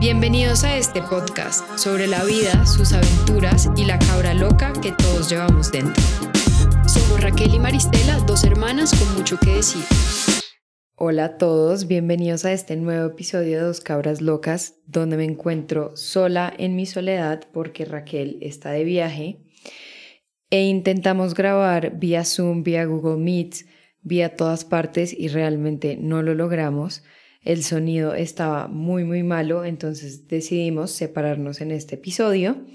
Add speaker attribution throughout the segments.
Speaker 1: Bienvenidos a este podcast sobre la vida, sus aventuras y la cabra loca que todos llevamos dentro. Somos Raquel y Maristela, dos hermanas con mucho que decir.
Speaker 2: Hola a todos, bienvenidos a este nuevo episodio de Dos Cabras Locas, donde me encuentro sola en mi soledad porque Raquel está de viaje e intentamos grabar vía Zoom, vía Google Meet, vía todas partes y realmente no lo logramos el sonido estaba muy muy malo, entonces decidimos separarnos en este episodio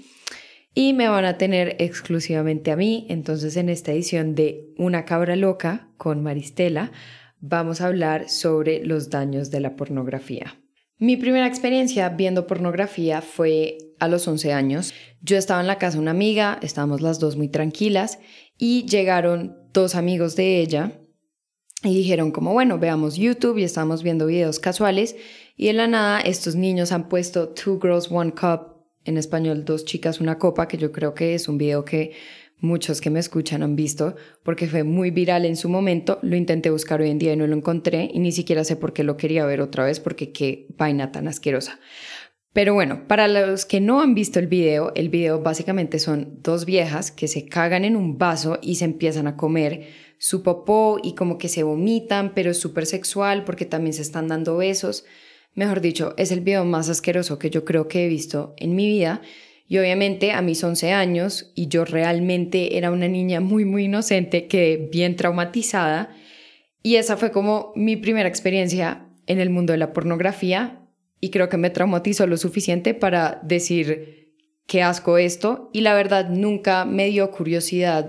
Speaker 2: y me van a tener exclusivamente a mí, entonces en esta edición de Una cabra loca con Maristela vamos a hablar sobre los daños de la pornografía. Mi primera experiencia viendo pornografía fue a los 11 años. Yo estaba en la casa de una amiga, estábamos las dos muy tranquilas y llegaron dos amigos de ella y dijeron como, bueno, veamos YouTube y estamos viendo videos casuales y en la nada estos niños han puesto Two Girls One Cup, en español Dos Chicas Una Copa, que yo creo que es un video que muchos que me escuchan han visto porque fue muy viral en su momento. Lo intenté buscar hoy en día y no lo encontré y ni siquiera sé por qué lo quería ver otra vez porque qué vaina tan asquerosa. Pero bueno, para los que no han visto el video, el video básicamente son dos viejas que se cagan en un vaso y se empiezan a comer su popó y como que se vomitan, pero es súper sexual porque también se están dando besos. Mejor dicho, es el video más asqueroso que yo creo que he visto en mi vida. Y obviamente a mis 11 años y yo realmente era una niña muy, muy inocente, que bien traumatizada. Y esa fue como mi primera experiencia en el mundo de la pornografía y creo que me traumatizó lo suficiente para decir qué asco esto y la verdad nunca me dio curiosidad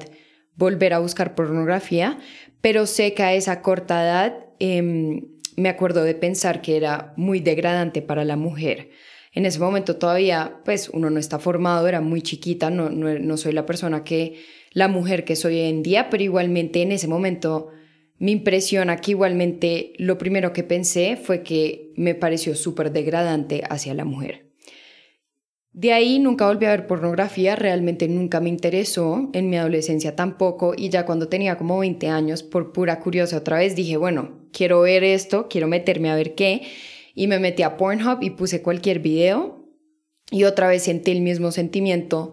Speaker 2: volver a buscar pornografía, pero sé que a esa corta edad em, me acuerdo de pensar que era muy degradante para la mujer. En ese momento todavía, pues uno no está formado, era muy chiquita, no, no, no soy la persona que, la mujer que soy hoy en día, pero igualmente en ese momento me impresiona que igualmente lo primero que pensé fue que me pareció súper degradante hacia la mujer. De ahí nunca volví a ver pornografía, realmente nunca me interesó, en mi adolescencia tampoco, y ya cuando tenía como 20 años, por pura curiosidad otra vez, dije, bueno, quiero ver esto, quiero meterme a ver qué, y me metí a Pornhub y puse cualquier video, y otra vez sentí el mismo sentimiento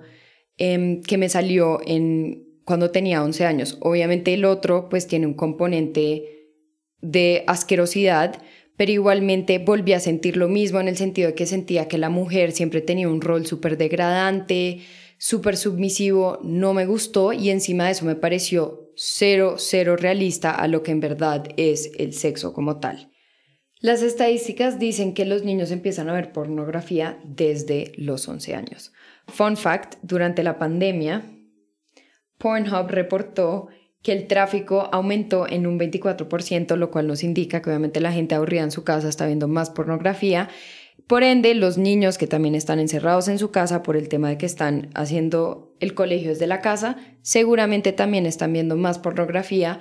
Speaker 2: em, que me salió en, cuando tenía 11 años. Obviamente el otro pues tiene un componente de asquerosidad, pero igualmente volví a sentir lo mismo en el sentido de que sentía que la mujer siempre tenía un rol súper degradante, súper submisivo, no me gustó y encima de eso me pareció cero, cero realista a lo que en verdad es el sexo como tal. Las estadísticas dicen que los niños empiezan a ver pornografía desde los 11 años. Fun fact, durante la pandemia, Pornhub reportó que el tráfico aumentó en un 24%, lo cual nos indica que obviamente la gente aburrida en su casa está viendo más pornografía. Por ende, los niños que también están encerrados en su casa por el tema de que están haciendo el colegio desde la casa, seguramente también están viendo más pornografía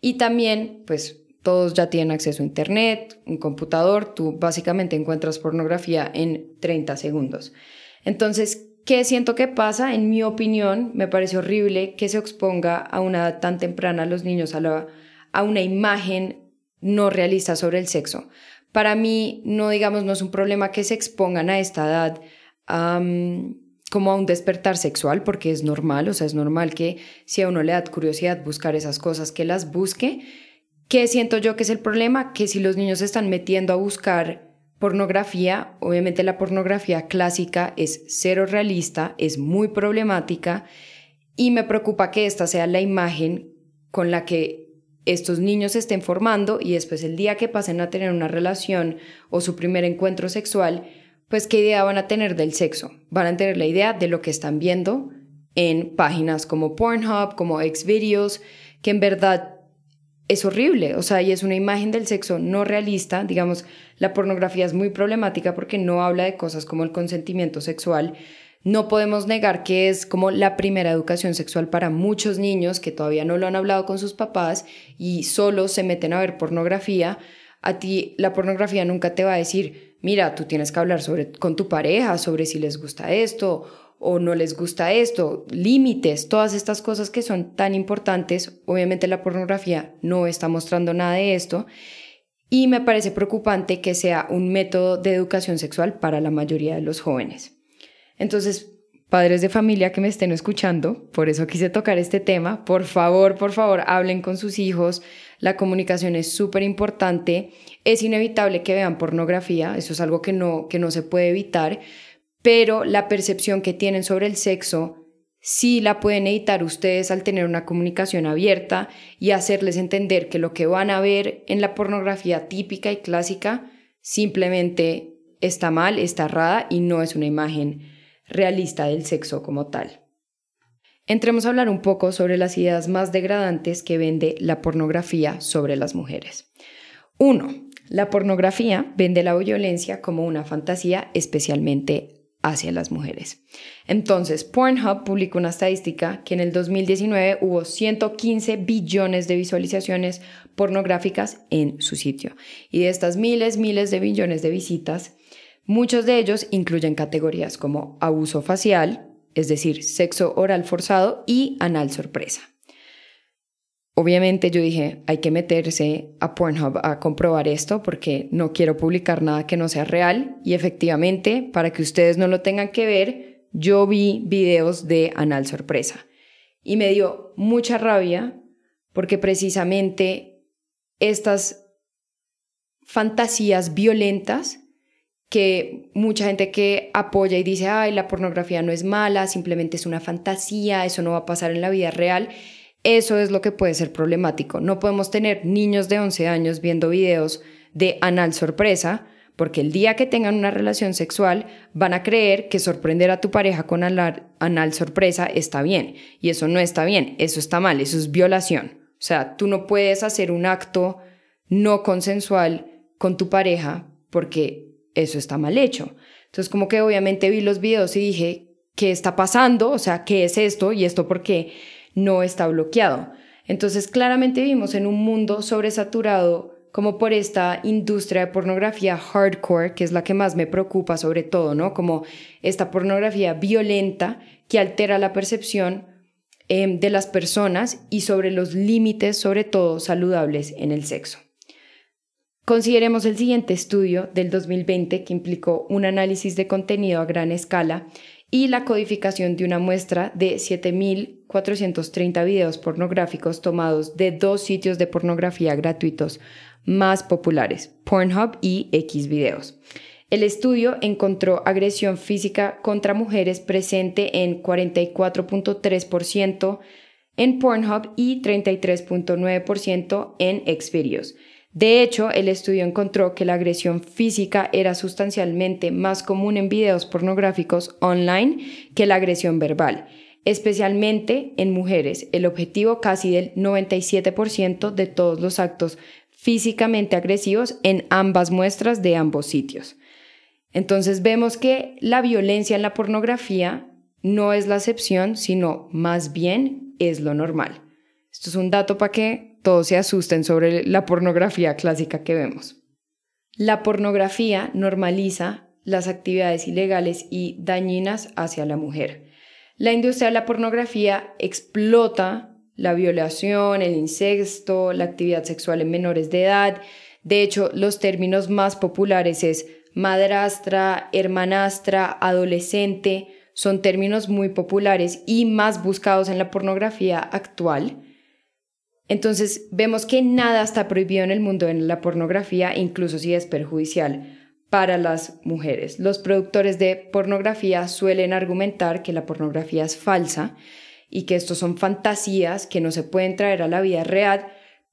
Speaker 2: y también, pues, todos ya tienen acceso a Internet, un computador, tú básicamente encuentras pornografía en 30 segundos. Entonces, ¿Qué siento que pasa? En mi opinión, me parece horrible que se exponga a una edad tan temprana a los niños a, a una imagen no realista sobre el sexo. Para mí, no digamos, no es un problema que se expongan a esta edad como a un despertar sexual, porque es normal, o sea, es normal que si a uno le da curiosidad buscar esas cosas, que las busque. ¿Qué siento yo que es el problema? Que si los niños se están metiendo a buscar pornografía, obviamente la pornografía clásica es cero realista, es muy problemática y me preocupa que esta sea la imagen con la que estos niños se estén formando y después el día que pasen a tener una relación o su primer encuentro sexual, pues qué idea van a tener del sexo. Van a tener la idea de lo que están viendo en páginas como Pornhub, como Xvideos, que en verdad es horrible, o sea, y es una imagen del sexo no realista, digamos, la pornografía es muy problemática porque no habla de cosas como el consentimiento sexual. No podemos negar que es como la primera educación sexual para muchos niños que todavía no lo han hablado con sus papás y solo se meten a ver pornografía. A ti la pornografía nunca te va a decir, mira, tú tienes que hablar sobre, con tu pareja sobre si les gusta esto o no les gusta esto, límites, todas estas cosas que son tan importantes. Obviamente la pornografía no está mostrando nada de esto. y me parece preocupante que sea un método de educación sexual para la mayoría de los jóvenes. Entonces, padres de familia que me estén escuchando, por eso quise tocar este tema, por favor, por favor, hablen con sus hijos, la comunicación es súper importante, es inevitable que vean pornografía, eso es algo que no, que no se puede evitar, pero la percepción que tienen sobre el sexo sí la pueden editar ustedes al tener una comunicación abierta y hacerles entender que lo que van a ver en la pornografía típica y clásica simplemente está mal, está errada y no es una imagen realista del sexo como tal. Entremos a hablar un poco sobre las ideas más degradantes que vende la pornografía sobre las mujeres. 1. La pornografía vende la violencia como una fantasía especialmente hacia las mujeres. Entonces, Pornhub publicó una estadística que en el 2019 hubo 115 billones de visualizaciones pornográficas en su sitio. Y de estas miles, miles de billones de visitas, muchos de ellos incluyen categorías como abuso facial, es decir, sexo oral forzado y anal sorpresa. Obviamente yo dije, hay que meterse a Pornhub a comprobar esto porque no quiero publicar nada que no sea real. Y efectivamente, para que ustedes no lo tengan que ver, yo vi videos de anal sorpresa. Y me dio mucha rabia porque precisamente estas fantasías violentas que mucha gente que apoya y dice, ay, la pornografía no es mala, simplemente es una fantasía, eso no va a pasar en la vida real, eso es lo que puede ser problemático. No podemos tener niños de 11 años viendo videos de anal sorpresa, porque el día que tengan una relación sexual van a creer que sorprender a tu pareja con anal, sorpresa está bien. Y eso no está bien, eso está mal, eso es violación. O sea, tú no puedes hacer un acto no consensual con tu pareja porque eso está mal hecho. Entonces, como que obviamente vi los videos y dije, ¿qué está pasando? O sea, ¿qué es esto? ¿Y esto por qué? No está bloqueado. Entonces, claramente vivimos en un mundo sobresaturado como por esta industria de pornografía hardcore, que es la que más me preocupa sobre todo, ¿no? Como esta pornografía violenta que altera la percepción em, de las personas y sobre los límites, sobre todo saludables, en el sexo. Consideremos el siguiente estudio del 2020 que implicó un análisis de contenido a gran escala y la codificación de una muestra de 7.430 videos pornográficos tomados de dos sitios de pornografía gratuitos más populares, Pornhub y Xvideos. El estudio encontró agresión física contra mujeres presente en 44.3% en Pornhub y 33.9% en Xvideos de hecho, el estudio encontró que la agresión física era sustancialmente más común en videos pornográficos online que la agresión verbal, especialmente en mujeres, el objetivo casi del 97% de todos los actos físicamente agresivos en ambas muestras de ambos sitios. Entonces vemos que la violencia en la pornografía no es la excepción, sino más bien es lo normal. Esto es un dato para que todos se asusten sobre la pornografía clásica que vemos. La pornografía normaliza las actividades ilegales y dañinas hacia la mujer. La industria de la pornografía explota la violación, el incesto, la actividad sexual en menores de edad. De hecho, los términos más populares es madrastra, hermanastra, adolescente, son términos muy populares y más buscados en la pornografía actual. Entonces vemos que nada está prohibido en el mundo de la pornografía, incluso si es perjudicial para las mujeres. Los productores de pornografía suelen argumentar que la pornografía es falsa y que estos son fantasías que no se pueden traer a la vida real,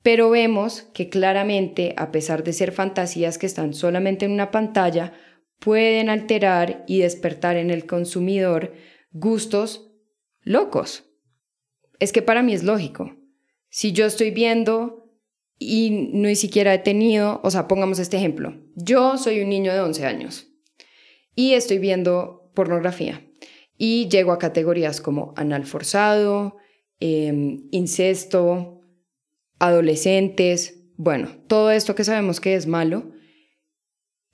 Speaker 2: pero vemos que claramente, a pesar de ser fantasías que están solamente en una pantalla, pueden alterar y despertar en el consumidor gustos locos. Es que para mí es lógico. Si yo estoy viendo y ni siquiera he tenido, o sea, pongamos este ejemplo, yo soy un niño de 11 años y estoy viendo pornografía y llego a categorías como anal forzado, em, incesto, adolescentes, bueno, todo esto que sabemos que es malo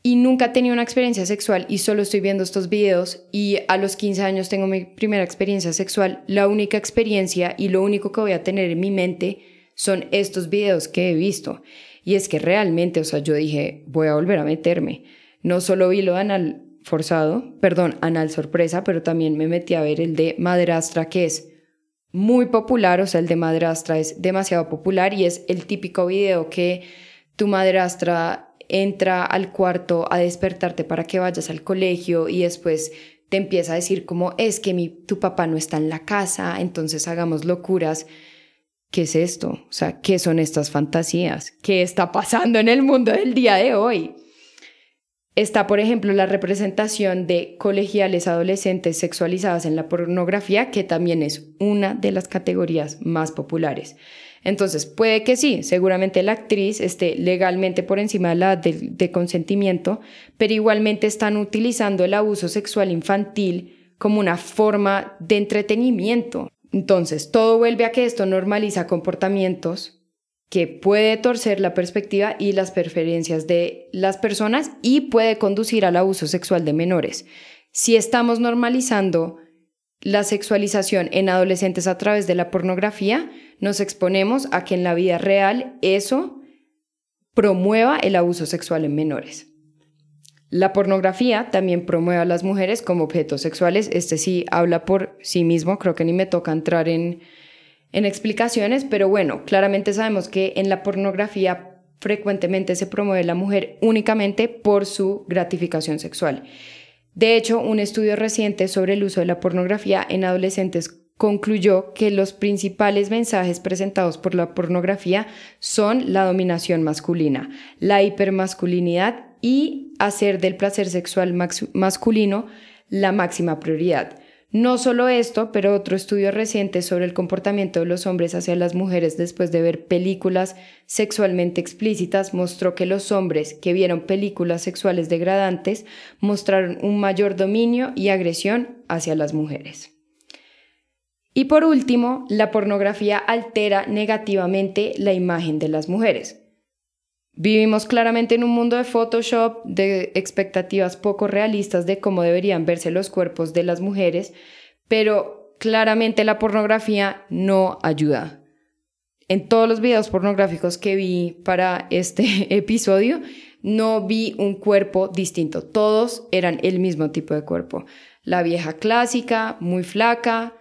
Speaker 2: y nunca he tenido una experiencia sexual y solo estoy viendo estos videos y a los 15 años tengo mi primera experiencia sexual, la única experiencia y lo único que voy a tener en mi mente son estos videos que he visto. Y es que realmente, o sea, yo dije, voy a volver a meterme. No solo vi lo de anal forzado, perdón, anal sorpresa, pero también me metí a ver el de madrastra, que es muy popular, o sea, el de madrastra es demasiado popular y es el típico video que tu madrastra entra al cuarto a despertarte para que vayas al colegio y después te empieza a decir como es que tu papá no está en la casa, entonces hagamos locuras. ¿Qué es esto? O sea, ¿qué son estas fantasías? ¿Qué está pasando en el mundo del día de hoy? Está, por ejemplo, la representación de colegiales adolescentes sexualizadas en la pornografía, que también es una de las categorías más populares. Entonces, puede que sí, seguramente la actriz esté legalmente por encima de la de, consentimiento, pero igualmente están utilizando el abuso sexual infantil como una forma de entretenimiento. Entonces, todo vuelve a que esto normaliza comportamientos que puede torcer la perspectiva y las preferencias de las personas y puede conducir al abuso sexual de menores. Si estamos normalizando la sexualización en adolescentes a través de la pornografía, nos exponemos a que en la vida real eso promueva el abuso sexual en menores. La pornografía también promueve a las mujeres como objetos sexuales. Este sí habla por sí mismo, creo que ni me toca entrar en, en explicaciones, pero bueno, claramente sabemos que en la pornografía frecuentemente se promueve la mujer únicamente por su gratificación sexual. De hecho, un estudio reciente sobre el uso de la pornografía en adolescentes concluyó que los principales mensajes presentados por la pornografía son la dominación masculina, la hipermasculinidad y hacer del placer sexual masculino la máxima prioridad. No solo esto, pero otro estudio reciente sobre el comportamiento de los hombres hacia las mujeres después de ver películas sexualmente explícitas mostró que los hombres que vieron películas sexuales degradantes mostraron un mayor dominio y agresión hacia las mujeres. Y por último, la pornografía altera negativamente la imagen de las mujeres. Vivimos claramente en un mundo de Photoshop, de expectativas poco realistas de cómo deberían verse los cuerpos de las mujeres, pero claramente la pornografía no ayuda. En todos los videos pornográficos que vi para este episodio, no vi un cuerpo distinto. Todos eran el mismo tipo de cuerpo. La vieja clásica, muy flaca,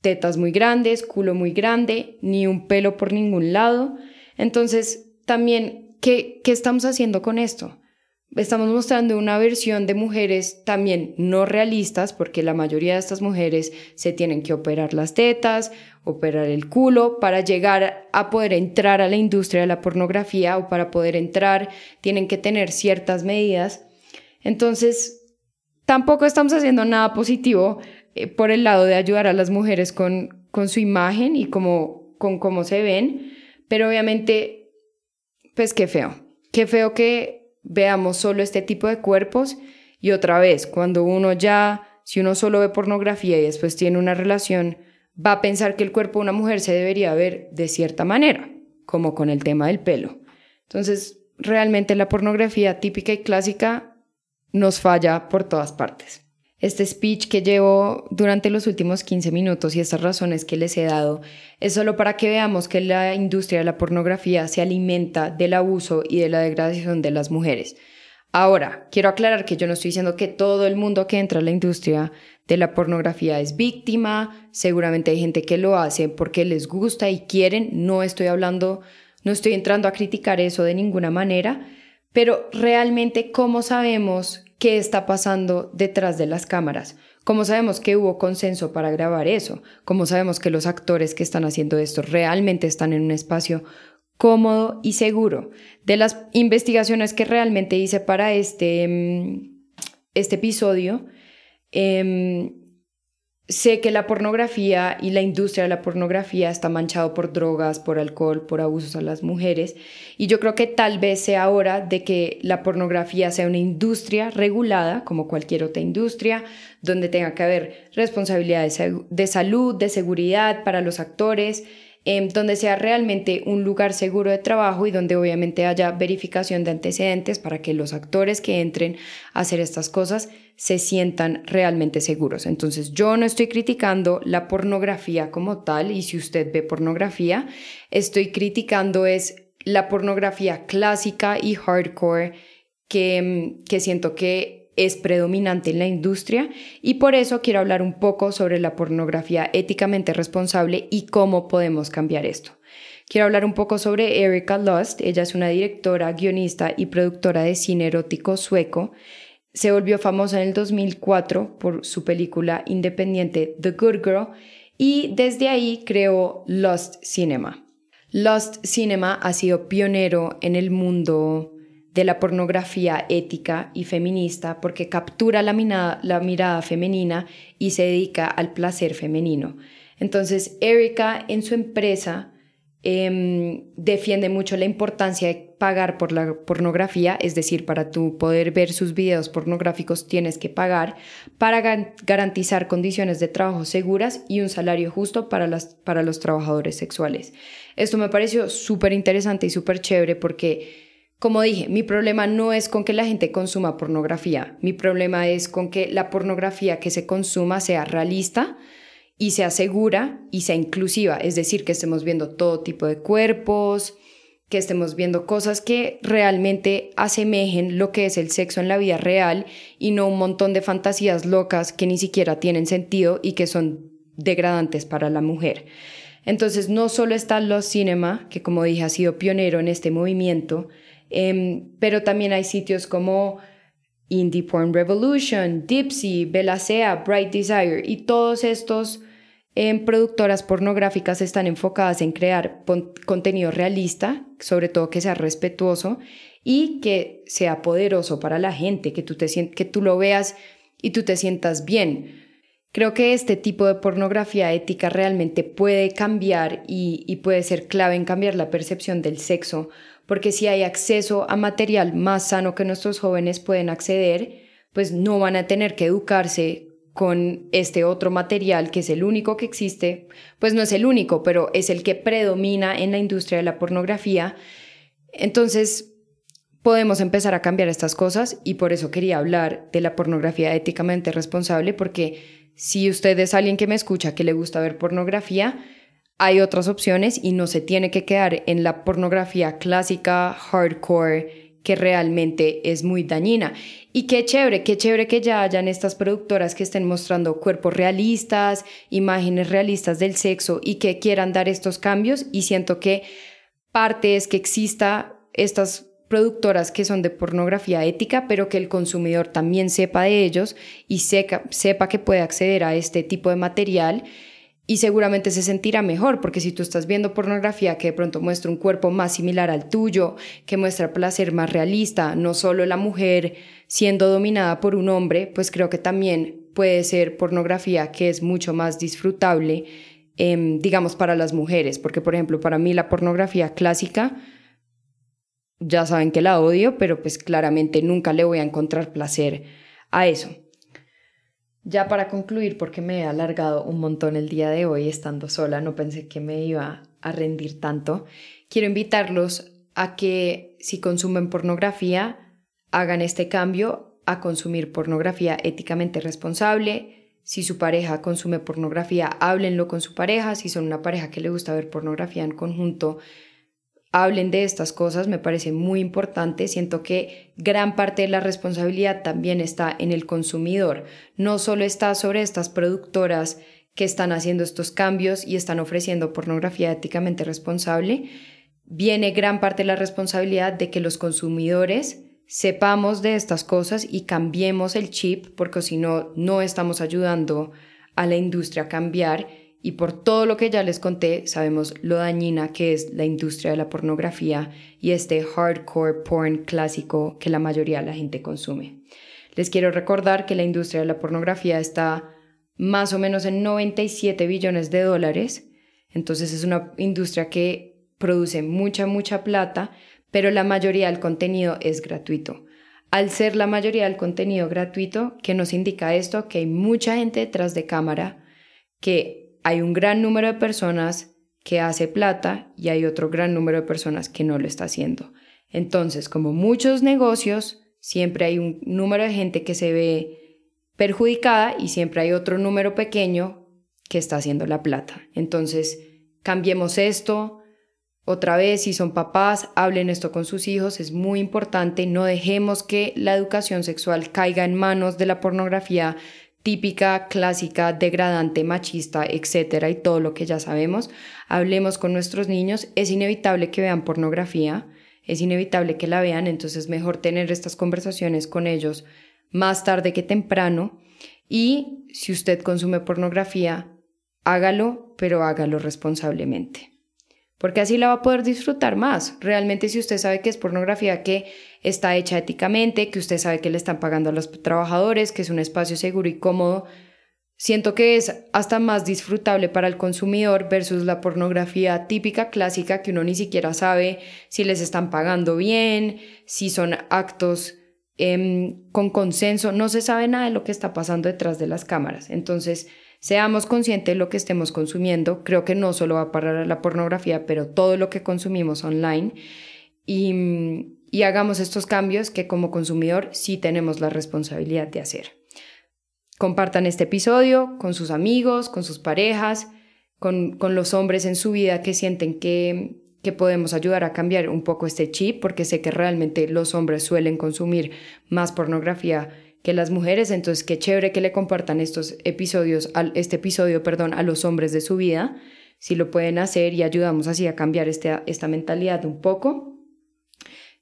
Speaker 2: tetas muy grandes, culo muy grande, ni un pelo por ningún lado. Entonces, también, ¿qué, ¿qué estamos haciendo con esto? Estamos mostrando una versión de mujeres también no realistas, porque la mayoría de estas mujeres se tienen que operar las tetas, operar el culo, para llegar a poder entrar a la industria de la pornografía o para poder entrar tienen que tener ciertas medidas. Entonces, tampoco estamos haciendo nada positivo eh, por el lado de ayudar a las mujeres con, con su imagen y como, con cómo se ven, pero obviamente, pues qué feo, qué feo que veamos solo este tipo de cuerpos y otra vez, cuando uno ya, si uno solo ve pornografía y después tiene una relación, va a pensar que el cuerpo de una mujer se debería ver de cierta manera, como con el tema del pelo. Entonces, realmente la pornografía típica y clásica nos falla por todas partes este speech que llevo durante los últimos 15 minutos y estas razones que les he dado es solo para que veamos que la industria de la pornografía se alimenta del abuso y de la degradación de las mujeres. Ahora, quiero aclarar que yo no estoy diciendo que todo el mundo que entra a la industria de la pornografía es víctima, seguramente hay gente que lo hace porque les gusta y quieren, no estoy hablando, no estoy entrando a criticar eso de ninguna manera, pero realmente cómo sabemos qué está pasando detrás de las cámaras. ¿Cómo sabemos que hubo consenso para grabar eso? ¿Cómo sabemos que los actores que están haciendo esto realmente están en un espacio cómodo y seguro? De las investigaciones que realmente hice para este, mm, este episodio, eh, Sé que la pornografía y la industria de la pornografía está manchado por drogas, por alcohol, por abusos a las mujeres. Y yo creo que tal vez sea hora de que la pornografía sea una industria regulada, como cualquier otra industria, donde tenga que haber responsabilidades de salud, de seguridad para los actores, Em, donde sea realmente un lugar seguro de trabajo y donde obviamente haya verificación de antecedentes para que los actores que entren a hacer estas cosas se sientan realmente seguros. Entonces yo no estoy criticando la pornografía como tal y si usted ve pornografía, estoy criticando es la pornografía clásica y hardcore que, que siento que es predominante en la industria y por eso quiero hablar un poco sobre la pornografía éticamente responsable y cómo podemos cambiar esto. Quiero hablar un poco sobre Erika Lust. Ella es una directora, guionista y productora de cine erótico sueco. Se volvió famosa en el 2004 por su película independiente The Good Girl y desde ahí creó Lost Cinema. Lost Cinema ha sido pionero en el mundo de la pornografía ética y feminista porque captura la, mirada, femenina y se dedica al placer femenino. Entonces, Erika en su empresa em, defiende mucho la importancia de pagar por la pornografía, es decir, para tu poder ver sus videos pornográficos tienes que pagar para garantizar condiciones de trabajo seguras y un salario justo para, las, para los trabajadores sexuales. Esto me pareció súper interesante y súper chévere porque como dije, mi problema no es con que la gente consuma pornografía, mi problema es con que la pornografía que se consuma sea realista y sea segura y sea inclusiva, es decir, que estemos viendo todo tipo de cuerpos, que estemos viendo cosas que realmente asemejen lo que es el sexo en la vida real y no un montón de fantasías locas que ni siquiera tienen sentido y que son degradantes para la mujer. Entonces, no solo está Los Cinema, que como dije ha sido pionero en este movimiento, Em, pero también hay sitios como Indie Porn Revolution, Dipsy, Belacea, Bright Desire y todos estos em, productoras pornográficas están enfocadas en crear contenido realista, sobre todo que sea respetuoso y que sea poderoso para la gente, que tú, te que tú lo veas y tú te sientas bien. Creo que este tipo de pornografía ética realmente puede cambiar y, y puede ser clave en cambiar la percepción del sexo porque si hay acceso a material más sano que nuestros jóvenes pueden acceder, pues no van a tener que educarse con este otro material que es el único que existe, pues no es el único, pero es el que predomina en la industria de la pornografía. Entonces, podemos empezar a cambiar estas cosas y por eso quería hablar de la pornografía éticamente responsable, porque si usted es alguien que me escucha que le gusta ver pornografía, hay otras opciones y no se tiene que quedar en la pornografía clásica, hardcore, que realmente es muy dañina. Y qué chévere, qué chévere que ya hayan estas productoras que estén mostrando cuerpos realistas, imágenes realistas del sexo y que quieran dar estos cambios. Y siento que parte es que exista estas productoras que son de pornografía ética, pero que el consumidor también sepa de ellos y sepa, sepa que puede acceder a este tipo de material y seguramente se sentirá mejor, porque si tú estás viendo pornografía que de pronto muestra un cuerpo más similar al tuyo, que muestra placer más realista, no solo la mujer siendo dominada por un hombre, pues creo que también puede ser pornografía que es mucho más disfrutable, em, digamos, para las mujeres, porque por ejemplo, para mí la pornografía clásica, ya saben que la odio, pero pues claramente nunca le voy a encontrar placer a eso. Ya para concluir, porque me he alargado un montón el día de hoy estando sola, no pensé que me iba a rendir tanto, quiero invitarlos a que si consumen pornografía, hagan este cambio a consumir pornografía éticamente responsable. Si su pareja consume pornografía, háblenlo con su pareja. Si son una pareja que le gusta ver pornografía en conjunto, hablen de estas cosas, me parece muy importante. Siento que gran parte de la responsabilidad también está en el consumidor. No solo está sobre estas productoras que están haciendo estos cambios y están ofreciendo pornografía éticamente responsable, viene gran parte de la responsabilidad de que los consumidores sepamos de estas cosas y cambiemos el chip, porque si no, no estamos ayudando a la industria a cambiar y por todo lo que ya les conté, sabemos lo dañina que es la industria de la pornografía y este hardcore porn clásico que la mayoría de la gente consume. Les quiero recordar que la industria de la pornografía está más o menos en 97 billones de dólares, entonces es una industria que produce mucha, mucha plata, pero la mayoría del contenido es gratuito. Al ser la mayoría del contenido gratuito, ¿qué nos indica esto? Que hay mucha gente detrás de cámara que hay un gran número de personas que hace plata y hay otro gran número de personas que no lo está haciendo. Entonces, como muchos negocios, siempre hay un número de gente que se ve perjudicada y siempre hay otro número pequeño que está haciendo la plata. Entonces, cambiemos esto, Otra vez, si son papás, hablen esto con sus hijos, es muy importante, no dejemos que la educación sexual caiga en manos de la pornografía típica, clásica, degradante, machista, etcétera, y todo lo que ya sabemos. Hablemos con nuestros niños, es inevitable que vean pornografía, es inevitable que la vean, entonces es mejor tener estas conversaciones con ellos más tarde que temprano. Y si usted consume pornografía, hágalo, pero hágalo responsablemente porque así la va a poder disfrutar más. Realmente si usted sabe que es pornografía que está hecha éticamente, que usted sabe que le están pagando a los trabajadores, que es un espacio seguro y cómodo, siento que es hasta más disfrutable para el consumidor versus la pornografía típica clásica que uno ni siquiera sabe si les están pagando bien, si son actos em, con consenso, no se sabe nada de lo que está pasando detrás de las cámaras. Entonces, Seamos conscientes de lo que estemos consumiendo. Creo que no solo va a parar la pornografía, pero todo lo que consumimos online. Y, y hagamos estos cambios que como consumidor sí tenemos la responsabilidad de hacer. Compartan este episodio con sus amigos, con sus parejas, con, con los hombres en su vida que sienten que, que podemos ayudar a cambiar un poco este chip, porque sé que realmente los hombres suelen consumir más pornografía que las mujeres, entonces qué chévere que le compartan estos episodios, este episodio, perdón, a los hombres de su vida, si lo pueden hacer y ayudamos así a cambiar este, esta mentalidad un poco.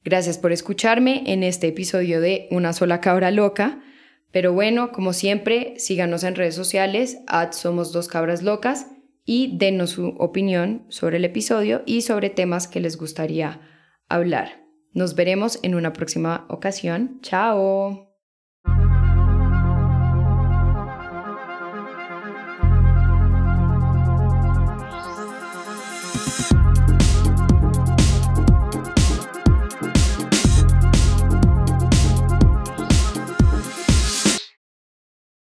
Speaker 2: Gracias por escucharme en este episodio de Una sola cabra loca. Pero bueno, como siempre, síganos en redes sociales, at Somos Dos Cabras Locas, y denos su opinión sobre el episodio y sobre temas que les gustaría hablar. Nos veremos en una próxima ocasión. Chao.